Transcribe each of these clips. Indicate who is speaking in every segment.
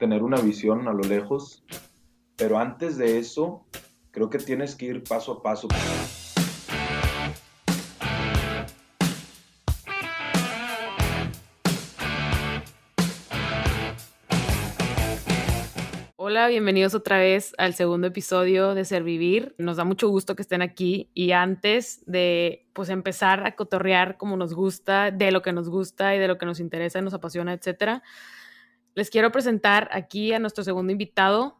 Speaker 1: tener una visión a lo lejos, pero antes de eso, creo que tienes que ir paso a paso.
Speaker 2: Hola, bienvenidos otra vez al segundo episodio de Servivir. Nos da mucho gusto que estén aquí y antes de pues empezar a cotorrear como nos gusta, de lo que nos gusta y de lo que nos interesa, nos apasiona, etcétera, les quiero presentar aquí a nuestro segundo invitado,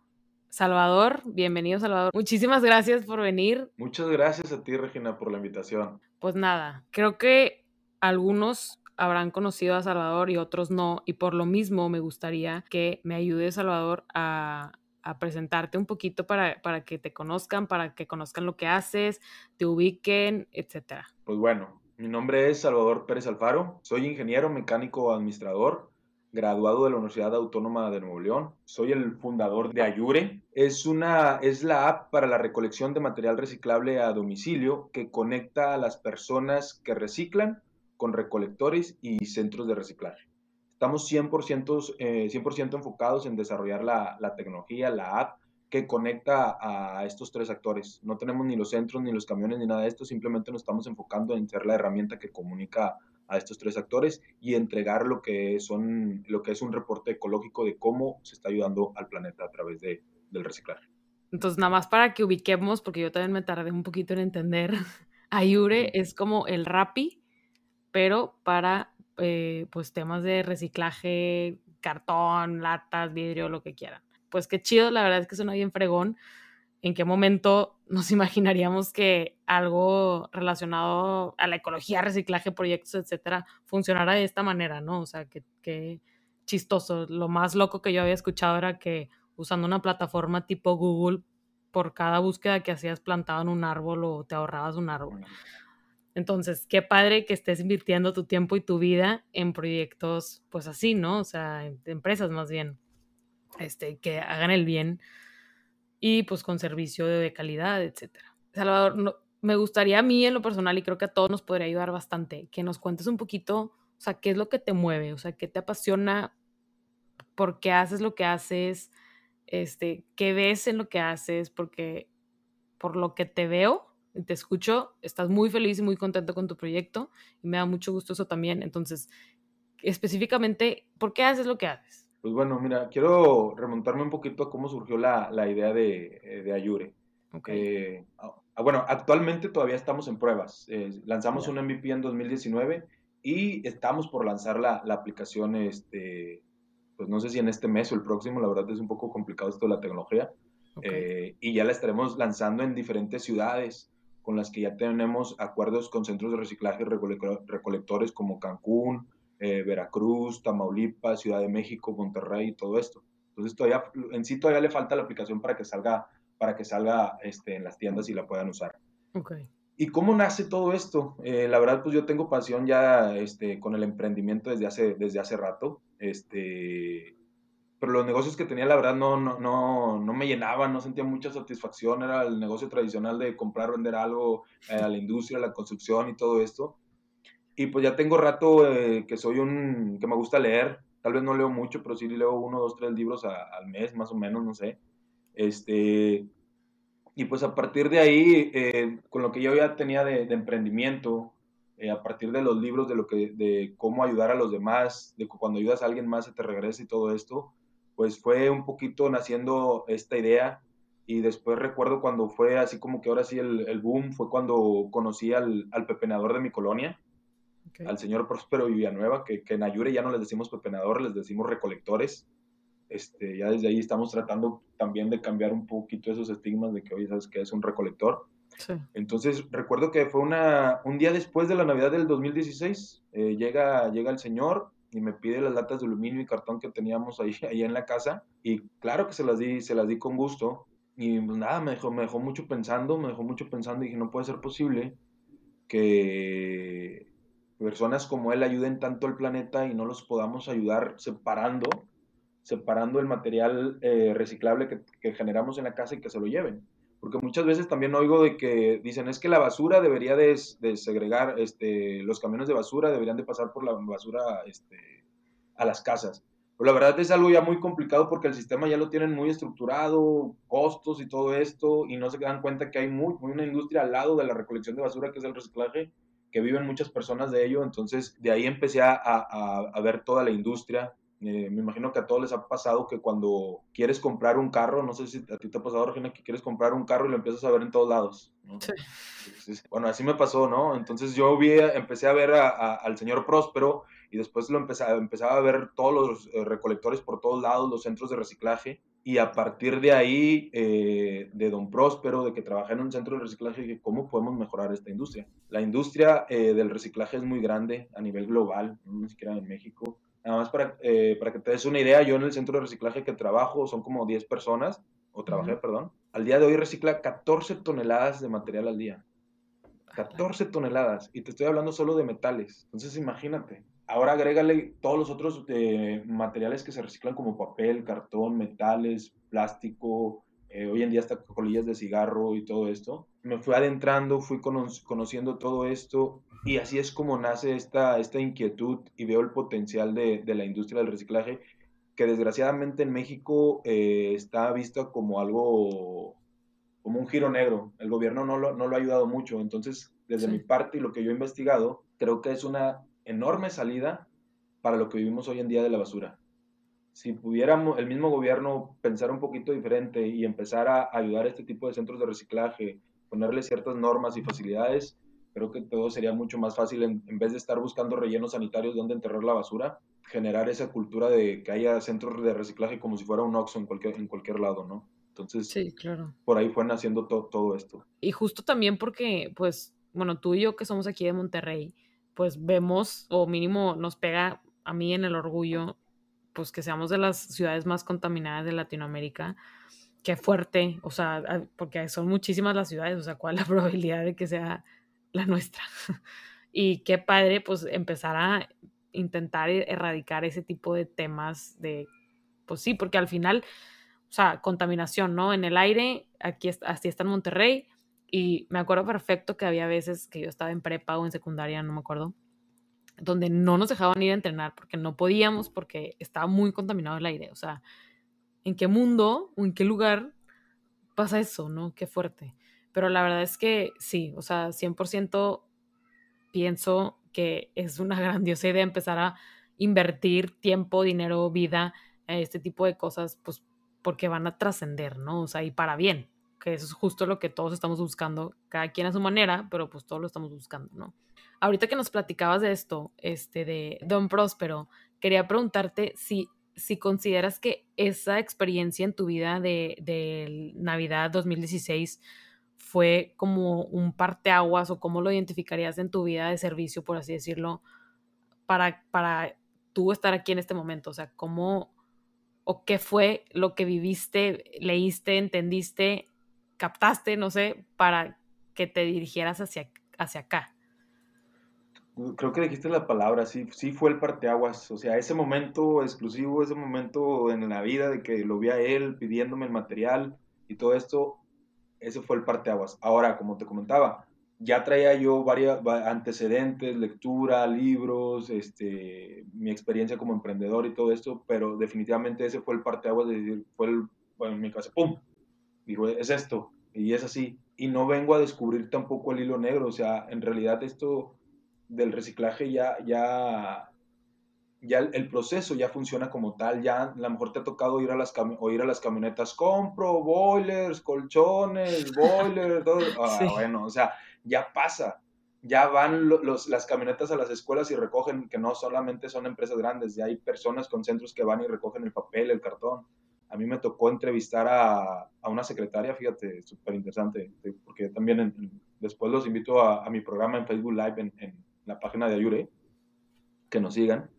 Speaker 2: Salvador. Bienvenido, Salvador. Muchísimas gracias por venir.
Speaker 1: Muchas gracias a ti, Regina, por la invitación.
Speaker 2: Pues nada, creo que algunos habrán conocido a Salvador y otros no, y por lo mismo me gustaría que me ayude Salvador a, presentarte un poquito para, para, que te conozcan, para que conozcan lo que haces, te ubiquen, etcétera.
Speaker 1: Pues bueno, mi nombre es Salvador Pérez Alfaro, soy ingeniero mecánico administrador, graduado de la Universidad Autónoma de Nuevo León. Soy el fundador de Ayure. Es, una, es la app para la recolección de material reciclable a domicilio que conecta a las personas que reciclan con recolectores y centros de reciclaje. Estamos 100%, eh, 100 enfocados en desarrollar la, la, tecnología, la app que conecta a estos tres actores. No tenemos ni los centros, ni los camiones, ni nada de esto, simplemente nos estamos enfocando en ser la herramienta que comunica a estos tres actores y entregar lo que, son, lo que es un reporte ecológico de cómo se está ayudando al planeta a través de, del reciclaje.
Speaker 2: Entonces, nada más para que ubiquemos, porque yo también me tardé un poquito en entender, Ayure es como el Rappi pero para eh, pues temas de reciclaje, cartón, latas, vidrio, lo que quieran. Pues qué chido, la verdad es que suena bien fregón. ¿En qué momento nos imaginaríamos que algo relacionado a la ecología, reciclaje, proyectos, etcétera, funcionara de esta manera, no? O sea, qué chistoso. Lo más loco que yo había escuchado era que usando una plataforma tipo Google, por cada búsqueda que hacías plantaban un árbol o te ahorrabas un árbol. Entonces, qué padre que estés invirtiendo tu tiempo y tu vida en proyectos, pues así, ¿no? O sea, en empresas más bien, este, que hagan el bien y pues con servicio de calidad, etcétera. Salvador, me gustaría a mí en lo personal y creo que a todos nos podría ayudar bastante que nos cuentes un poquito, o sea, qué es lo que te mueve, o sea, qué te apasiona, por qué haces lo que haces, este, qué ves en lo que haces, porque por lo que te veo, te escucho, estás muy feliz y muy contento con tu proyecto y me da mucho gusto eso también. Entonces, específicamente, ¿por qué haces lo que haces?
Speaker 1: Pues bueno, mira, quiero remontarme un poquito a cómo surgió la, la idea de, eh, de, Ayure. Okay. Eh, bueno, actualmente todavía estamos en pruebas. Eh, lanzamos un MVP en 2019 y estamos por lanzar la, la, aplicación, este, pues no sé si en este mes o el próximo, la verdad es un poco complicado esto de la tecnología. Okay. y ya la estaremos lanzando en diferentes ciudades con las que ya tenemos acuerdos con centros de reciclaje recolectores como Cancún, eh, Veracruz, Tamaulipas, Ciudad de México, Monterrey y todo esto. Entonces todavía, en sí todavía le falta la aplicación para que salga, para que salga este, en las tiendas y la puedan usar.
Speaker 2: Okay.
Speaker 1: ¿Y cómo nace todo esto? Eh, la verdad, pues yo tengo pasión ya este, con el emprendimiento desde hace, desde hace rato. Este, pero los negocios que tenía, la verdad, no, no, no, no me llenaban, no sentía mucha satisfacción. Era el negocio tradicional de comprar, vender algo eh, a la industria, a la construcción y todo esto. Y pues ya tengo rato eh, que soy un, que me gusta leer. Tal vez no leo mucho, pero sí leo uno, dos, tres libros al mes, más o menos, no sé. Este, y pues a partir de ahí, eh, con lo que yo ya tenía de, de emprendimiento, a partir de los libros de lo que de cómo ayudar a los demás, de cuando ayudas a alguien más se te regresa y todo esto, pues fue un poquito naciendo esta idea y después recuerdo cuando fue así como que ahora sí el, el boom, fue cuando conocí al, al pepenador de mi colonia, okay. al señor Próspero Villanueva, que, que en Ayure ya no les decimos pepenador, les decimos recolectores. Este, ya desde ahí estamos tratando también de cambiar un poquito esos estigmas de que hoy sabes que es un recolector.
Speaker 2: Sí.
Speaker 1: Entonces recuerdo que fue una, un día después de la Navidad del 2016, eh, llega, llega el señor, y me pide las latas de aluminio y cartón que teníamos ahí, ahí en la casa y claro que se las di, se las di con gusto y pues nada, me dejó, me dejó mucho pensando, me dejó mucho pensando y dije, no puede ser posible que personas como él ayuden tanto al planeta y no los podamos ayudar separando, separando el material eh, reciclable que, generamos en la casa y que se lo lleven porque muchas veces también oigo de que dicen es que la basura debería de, de, segregar, este, los camiones de basura deberían de pasar por la basura este, a las casas. Pero la verdad es algo ya muy complicado porque el sistema ya lo tienen muy estructurado, costos y todo esto, y no se dan cuenta que hay muy, una industria al lado de la recolección de basura, que es el reciclaje, que viven muchas personas de ello. Entonces, de ahí empecé a, a, a ver toda la industria. Eh, me imagino que a todos les ha pasado que cuando quieres comprar un carro, no sé si a ti te ha pasado, Regina, que quieres comprar un carro y lo empiezas a ver en todos lados. Sí. bueno, así me pasó, ¿no? Entonces yo vi, empecé a ver al señor Próspero y después lo empezaba, empezaba a ver todos los eh, recolectores por todos lados, los centros de reciclaje, y a partir de ahí, eh, de Don Próspero, de que trabajé en un centro de reciclaje, dije, ¿cómo podemos mejorar esta industria? La industria eh, del reciclaje es muy grande a nivel global, no siquiera en México. Nada más para, para que te des una idea, yo en el centro de reciclaje que trabajo son como 10 personas, o trabajé, perdón. Al día de hoy recicla 14 toneladas de material al día. 14 toneladas. Y te estoy hablando solo de metales. Entonces imagínate. Ahora agrégale todos los otros eh, materiales que se reciclan como papel, cartón, metales, plástico, eh, hoy en día hasta colillas de cigarro y todo esto. Me fui adentrando, fui conociendo todo esto y así es como nace esta, esta inquietud y veo el potencial de, de la industria del reciclaje que desgraciadamente en México eh, está visto como algo, como un giro negro. El gobierno no lo, no lo ha ayudado mucho. Entonces, desde mi parte y lo que yo he investigado, creo que es una enorme salida para lo que vivimos hoy en día de la basura. Si pudiéramos, el mismo gobierno pensar un poquito diferente y empezar a ayudar a este tipo de centros de reciclaje, ponerle ciertas normas y facilidades, creo que todo sería mucho más fácil en, vez de estar buscando rellenos sanitarios donde enterrar la basura, generar esa cultura de que haya centros de reciclaje como si fuera un Oxxo en cualquier, en cualquier lado, ¿no? Entonces,
Speaker 2: sí, claro.
Speaker 1: por ahí fue naciendo todo esto.
Speaker 2: Y justo también porque, pues, bueno, tú y yo que somos aquí de Monterrey, pues vemos, o mínimo nos pega a mí en el orgullo, pues que seamos de las ciudades más contaminadas de Latinoamérica. Qué fuerte, o sea, porque son muchísimas las ciudades, o sea, ¿cuál es la probabilidad de que sea la nuestra? y qué padre, pues empezar a intentar erradicar ese tipo de temas de, pues sí, porque al final, o sea, contaminación, ¿no? En el aire, aquí así está en Monterrey, y me acuerdo perfecto que había veces que yo estaba en prepa o en secundaria, no me acuerdo, donde no nos dejaban ir a entrenar porque no podíamos, porque estaba muy contaminado el aire. O sea, ¿en qué mundo o en qué lugar pasa eso, no? Qué fuerte. Pero la verdad es que sí, o sea, 100% pienso que es una grandiosa idea empezar a invertir tiempo, dinero, vida, este tipo de cosas, pues porque van a trascender, ¿no? O sea, y para bien que eso es justo lo que todos estamos buscando, cada quien a su manera, pero pues todos lo estamos buscando, ¿no? Ahorita que nos platicabas de esto, este, de Don Próspero, quería preguntarte si, si consideras que esa experiencia en tu vida de, de Navidad 2016 fue como un parteaguas o cómo lo identificarías en tu vida de servicio, por así decirlo, para, para tú estar aquí en este momento, o sea, cómo o qué fue lo que viviste, leíste, entendiste captaste, no sé, para que te dirigieras hacia, hacia acá?
Speaker 1: Creo que dijiste la palabra, sí, sí fue el parteaguas, o sea, ese momento exclusivo, ese momento en la vida de que lo vi a él pidiéndome el material y todo esto, ese fue el parteaguas. Ahora, como te comentaba, ya traía yo varios antecedentes, lectura, libros, este, mi experiencia como emprendedor y todo esto, pero definitivamente ese fue el parteaguas de decir, fue en mi casa, ¡pum! Digo, es esto, y es así. Y no vengo a descubrir tampoco el hilo negro, o sea, en realidad esto del reciclaje ya, ya, ya el, proceso ya funciona como tal, ya a lo mejor te ha tocado ir a las, o ir a las camionetas, compro boilers, colchones, boilers, todo, ah, bueno, o sea, ya pasa, ya van los, las camionetas a las escuelas y recogen, que no solamente son empresas grandes, ya hay personas con centros que van y recogen el papel, el cartón a mí me tocó entrevistar a, a una secretaria, fíjate, súper interesante, porque también después los invito a, a, mi programa en Facebook Live en, en, la página de Ayure, que nos sigan.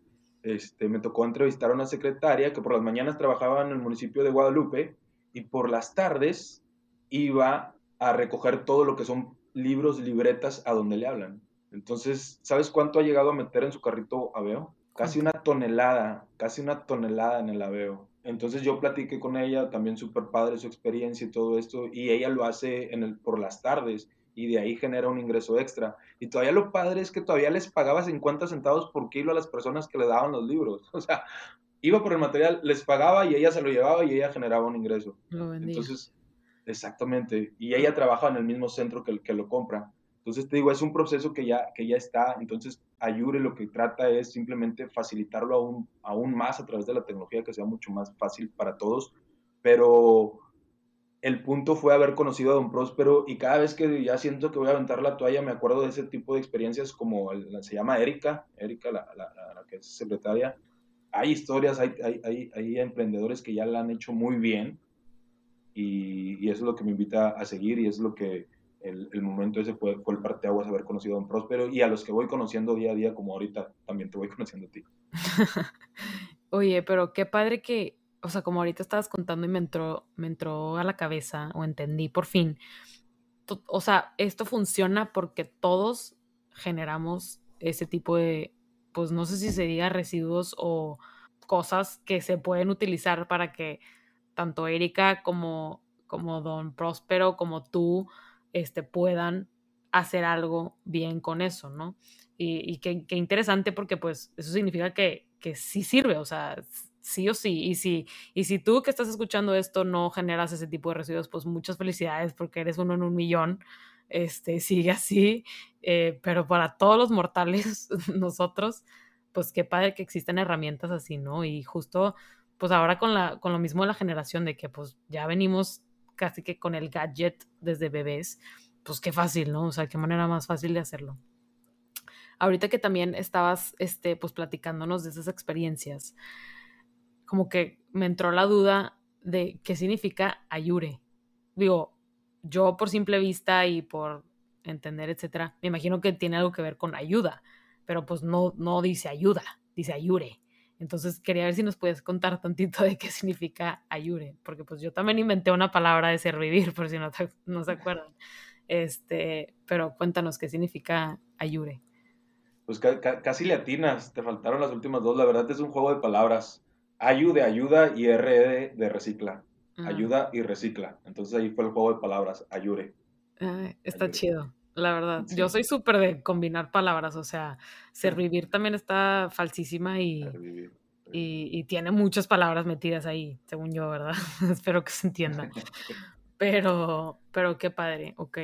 Speaker 1: Este, me tocó entrevistar a una secretaria que por las mañanas trabajaba en el municipio de Guadalupe y por las tardes iba a recoger todo lo que son libros, libretas a donde le hablan. Entonces, ¿sabes cuánto ha llegado a meter en su carrito Aveo? Casi una tonelada, casi una tonelada en el Aveo. Entonces yo platiqué con ella, también súper padre su experiencia y todo esto, y ella lo hace en el, por las tardes y de ahí genera un ingreso extra. Y todavía lo padre es que todavía les pagaba 50 centavos por kilo a las personas que le daban los libros. O sea, iba por el material, les pagaba y ella se lo llevaba y ella generaba un ingreso. Entonces, exactamente. Y ella trabaja en el mismo centro que el que lo compra. Entonces, te digo, es un proceso que ya, que ya está. Entonces, Ayure lo que trata es simplemente facilitarlo aún, aún más a través de la tecnología, que sea mucho más fácil para todos. Pero el punto fue haber conocido a Don Próspero y cada vez que ya siento que voy a aventar la toalla, me acuerdo de ese tipo de experiencias como se llama Erika, Erika, la, la, la, que es secretaria. Hay historias, hay, hay, hay, emprendedores que ya la han hecho muy bien y, y, eso es lo que me invita a seguir y es lo que el, momento ese fue, fue el parteaguas haber conocido a Don Próspero y a los que voy conociendo día a día, como ahorita también te voy conociendo a ti.
Speaker 2: Oye, pero qué padre que, o sea, como ahorita estabas contando y me entró, me entró a la cabeza, o entendí por fin, o sea, esto funciona porque todos generamos ese tipo de, pues no sé si se diga residuos o cosas que se pueden utilizar para que tanto Erika como, como Don Próspero, como tú, este, puedan hacer algo bien con eso, ¿no? Y, y qué, interesante porque pues eso significa que, que sí sirve, o sea, sí o sí. Y si, y si tú que estás escuchando esto no generas ese tipo de residuos, pues muchas felicidades porque eres uno en un millón. Este, sigue así, eh, pero para todos los mortales, nosotros, pues qué padre que existen herramientas así, ¿no? Y justo, pues ahora con, la, con lo mismo de la generación de que pues ya venimos casi que con el gadget desde bebés, pues qué fácil, ¿no? O sea, qué manera más fácil de hacerlo. Ahorita que también estabas, este, pues platicándonos de esas experiencias, como que me entró la duda de qué significa ayure. Digo, yo por simple vista y por entender, etcétera, me imagino que tiene algo que ver con ayuda, pero pues no, no dice ayuda, dice ayure. Entonces quería ver si nos puedes contar tantito de qué significa ayure, porque pues yo también inventé una palabra de servir, por si no, no se acuerdan. Este, pero cuéntanos qué significa ayure.
Speaker 1: Pues casi le atinas, te faltaron las últimas dos. La verdad es un juego de palabras. Ayude, ayuda y RE de recicla. Ayuda y recicla. Entonces ahí fue el juego de palabras, ayure.
Speaker 2: está chido la verdad. Yo soy súper de combinar palabras, o sea, servir también está falsísima y, y, tiene muchas palabras metidas ahí, según yo, ¿verdad? Espero que se entienda. Pero, pero qué padre, ok.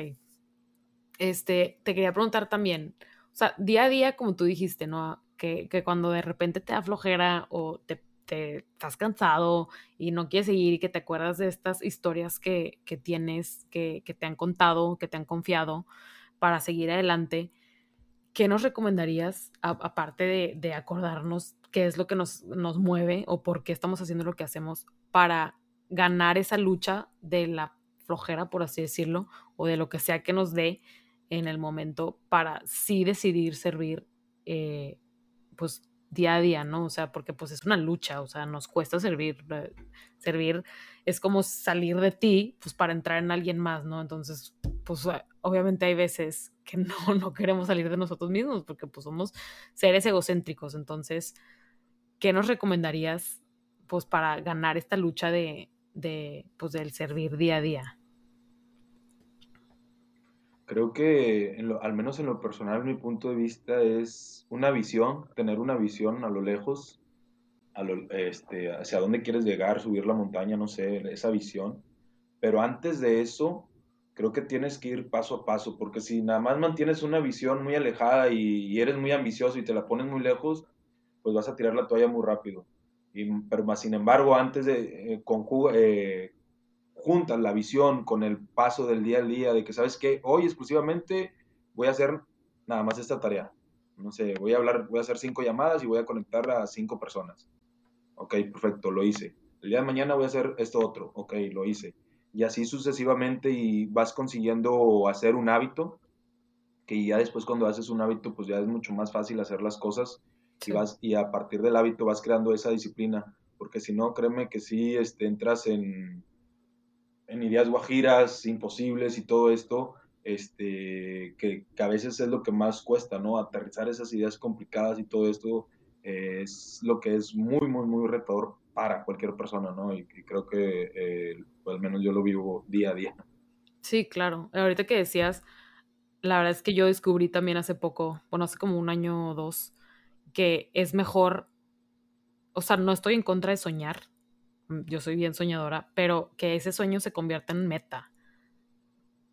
Speaker 2: Este, te quería preguntar también, o sea, día a día, como tú dijiste, ¿no? Que, que cuando de repente te da flojera o te, te, estás cansado y no quieres seguir y que te acuerdas de estas historias que, que tienes, que, que te han contado, que te han confiado, para seguir adelante, ¿qué nos recomendarías, aparte de, acordarnos qué es lo que nos, nos mueve o por qué estamos haciendo lo que hacemos para ganar esa lucha de la flojera, por así decirlo, o de lo que sea que nos dé en el momento para sí decidir servir, eh, pues día a día, ¿no? O sea, porque pues es una lucha, o sea, nos cuesta servir, eh, servir es como salir de ti, pues para entrar en alguien más, ¿no? Entonces, pues obviamente hay veces que no, no queremos salir de nosotros mismos porque pues somos seres egocéntricos, entonces, ¿qué nos recomendarías pues para ganar esta lucha de, de pues del servir día a día?
Speaker 1: Creo que, al menos en lo personal, mi punto de vista es una visión, tener una visión a lo lejos, este, hacia dónde quieres llegar, subir la montaña, no sé, esa visión. Pero antes de eso, creo que tienes que ir paso a paso, porque si nada más mantienes una visión muy alejada y, eres muy ambicioso y te la pones muy lejos, pues vas a tirar la toalla muy rápido. Y, pero más sin embargo, antes de eh, eh juntas la visión con el paso del día al día, de que sabes que hoy exclusivamente voy a hacer nada más esta tarea. No sé, voy a hablar, voy a hacer cinco llamadas y voy a conectar a cinco personas. Ok, perfecto, lo hice. El día de mañana voy a hacer esto otro. Ok, lo hice. Y así sucesivamente y vas consiguiendo hacer un hábito, que ya después cuando haces un hábito, pues ya es mucho más fácil hacer las cosas y, vas, y a partir del hábito vas creando esa disciplina. Porque si no, créeme que si este, entras en, en ideas guajiras, imposibles y todo esto, este, que, a veces es lo que más cuesta, ¿no? Aterrizar esas ideas complicadas y todo esto es lo que es muy, muy, muy retador para cualquier persona, ¿no? Y, creo que eh, al menos yo lo vivo día a día.
Speaker 2: Sí, claro. Ahorita que decías, la verdad es que yo descubrí también hace poco, bueno, hace como un año o dos, que es mejor o sea, no estoy en contra de soñar, yo soy bien soñadora, pero que ese sueño se convierta en meta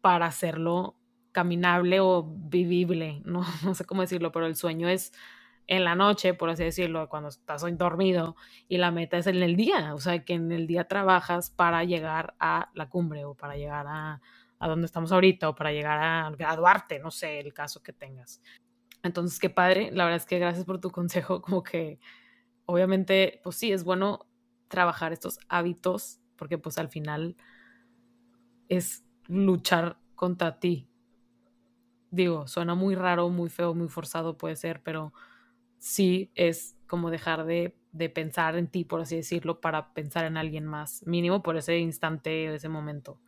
Speaker 2: para hacerlo caminable o vivible, no, no sé cómo decirlo, pero el sueño es en la noche, por así decirlo, cuando estás dormido y la meta es en el día, o sea, que en el día trabajas para llegar a la cumbre o para llegar a, a donde estamos ahorita o para llegar a graduarte, no sé, el caso que tengas. Entonces, qué padre, la verdad es que gracias por tu consejo, como que obviamente, pues sí, es bueno trabajar estos hábitos porque pues al final es luchar contra ti. Digo, suena muy raro, muy feo, muy forzado puede ser, pero sí es como dejar de, de, pensar en ti, por así decirlo, para pensar en alguien más, mínimo por ese instante, ese momento.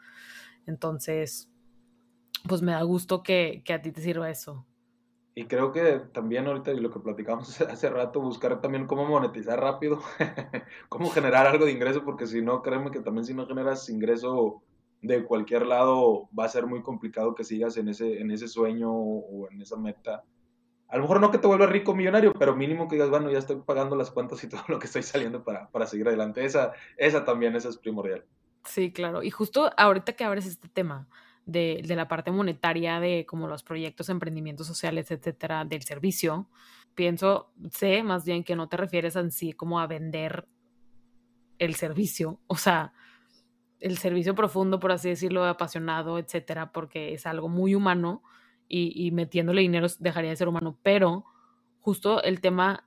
Speaker 2: Entonces, pues me da gusto que, que a ti te sirva eso.
Speaker 1: Y creo que también ahorita lo que platicamos hace rato, buscar también cómo monetizar rápido, cómo generar algo de ingreso, porque si no, créeme que también si no generas ingreso de cualquier lado, va a ser muy complicado que sigas en ese, en ese sueño o en esa meta a lo mejor no que te vuelvas rico millonario, pero mínimo que digas, bueno, ya estoy pagando las cuentas y todo lo que estoy saliendo para, para seguir adelante. Esa, esa también, esa es primordial.
Speaker 2: Sí, claro. Y justo ahorita que abres este tema de, de la parte monetaria, de como los proyectos, emprendimientos sociales, etcétera, del servicio, pienso, sé más bien que no te refieres en como a vender el servicio, o sea, el servicio profundo, por así decirlo, apasionado, etcétera, porque es algo muy humano y, metiéndole dinero dejaría de ser humano, pero justo el tema,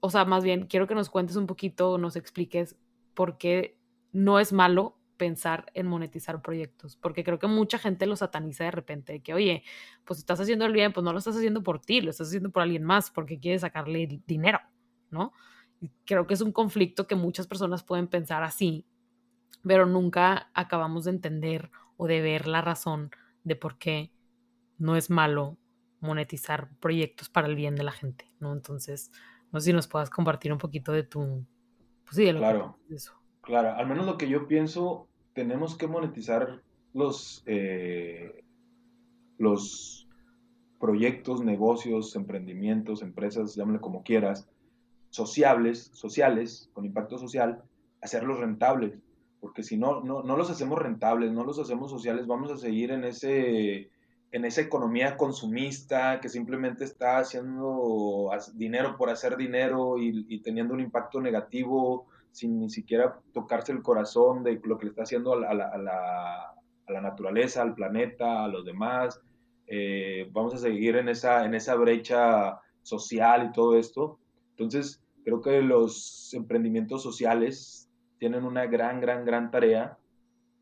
Speaker 2: o sea, más bien quiero que nos cuentes un poquito, nos expliques por qué no es malo pensar en monetizar proyectos, porque creo que mucha gente lo sataniza de repente, de que, oye, pues estás haciendo el bien, pues no lo estás haciendo por ti, lo estás haciendo por alguien más, porque quieres sacarle dinero, ¿no? Creo que es un conflicto que muchas personas pueden pensar así, pero nunca acabamos de entender o de ver la razón de por qué no es malo monetizar proyectos para el bien de la gente, ¿no? Entonces, no sé si nos puedas compartir un poquito de tu, pues sí, de lo
Speaker 1: claro, que eso. Claro, al menos lo que yo pienso, tenemos que monetizar los, eh, los proyectos, negocios, emprendimientos, empresas, llámale como quieras, sociables, sociales, con impacto social, hacerlos rentables, porque si no, no, no los hacemos rentables, no los hacemos sociales, vamos a seguir en ese en esa economía consumista que simplemente está haciendo dinero por hacer dinero y, teniendo un impacto negativo sin ni siquiera tocarse el corazón de lo que le está haciendo a la, naturaleza, al planeta, a los demás. Eh, vamos a seguir en esa, en esa brecha social y todo esto. Entonces, creo que los emprendimientos sociales tienen una gran, gran, gran tarea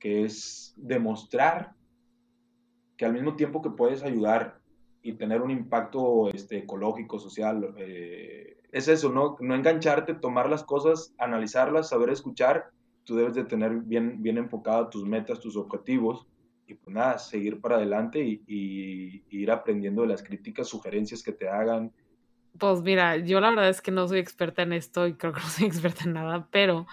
Speaker 1: que es demostrar que al mismo tiempo que puedes ayudar y tener un impacto este, ecológico, social, eh, es eso, ¿no? No engancharte, tomar las cosas, analizarlas, saber escuchar. Tú debes de tener bien, bien enfocadas tus metas, tus objetivos y pues nada, seguir para adelante y, y, ir aprendiendo de las críticas, sugerencias que te hagan.
Speaker 2: Pues mira, yo la verdad es que no soy experta en esto y creo que no soy experta en nada, pero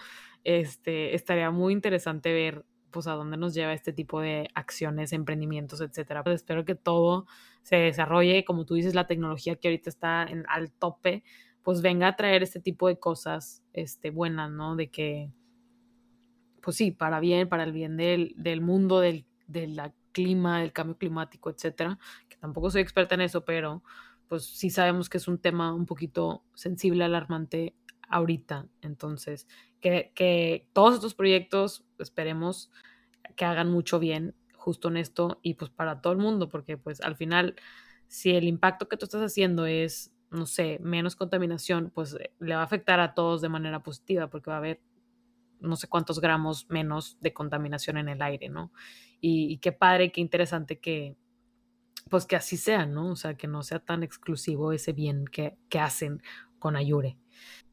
Speaker 2: este, estaría muy interesante ver pues a dónde nos lleva este tipo de acciones, emprendimientos, etcétera. Pues espero que todo se desarrolle, como tú dices, la tecnología que ahorita está al tope, pues venga a traer este tipo de cosas este, buenas, ¿no? De que, pues sí, para bien, para el bien del, del mundo, del, del clima, del cambio climático, etcétera, que tampoco soy experta en eso, pero pues sí sabemos que es un tema un poquito sensible, alarmante ahorita. Entonces, que, que todos estos proyectos esperemos que hagan mucho bien justo en esto y pues para todo el mundo, porque pues al final, si el impacto que tú estás haciendo es, no sé, menos contaminación, pues eh, le va a afectar a todos de manera positiva, porque va a haber no sé cuántos gramos menos de contaminación en el aire, ¿no? Y, qué padre, qué interesante que, pues que así sea, ¿no? O sea, que no sea tan exclusivo ese bien que, que hacen con Ayure.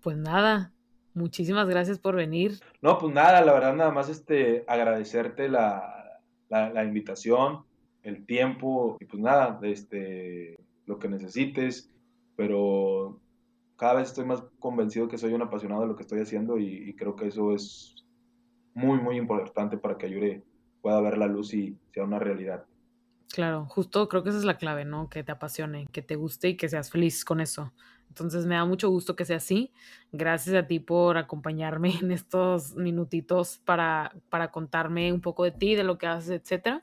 Speaker 2: Pues nada, muchísimas gracias por venir.
Speaker 1: No, pues nada, la verdad nada más este, agradecerte la, la, invitación, el tiempo y pues nada, este, lo que necesites, pero cada vez estoy más convencido que soy un apasionado de lo que estoy haciendo y, creo que eso es muy, muy importante para que Ayure pueda ver la luz y sea una realidad.
Speaker 2: Claro, justo creo que esa es la clave, ¿no? Que te apasione, que te guste y que seas feliz con eso. Entonces me da mucho gusto que sea así. Gracias a ti por acompañarme en estos minutitos para, para contarme un poco de ti, de lo que haces, etc.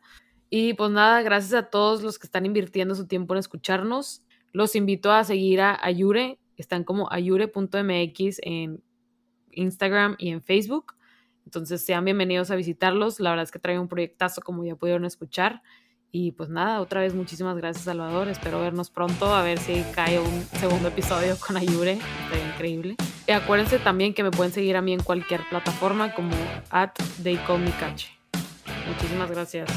Speaker 2: Y pues nada, gracias a todos los que están invirtiendo su tiempo en escucharnos. Los invito a seguir a Ayure. Están como ayure.mx en Instagram y en Facebook. Entonces sean bienvenidos a visitarlos. La verdad es que trae un proyectazo como ya pudieron escuchar. Y pues nada, otra vez muchísimas gracias Salvador, espero vernos pronto, a ver si cae un segundo episodio con Ayure, estaría increíble. Y acuérdense también que me pueden seguir a mí en cualquier plataforma como at Muchísimas gracias.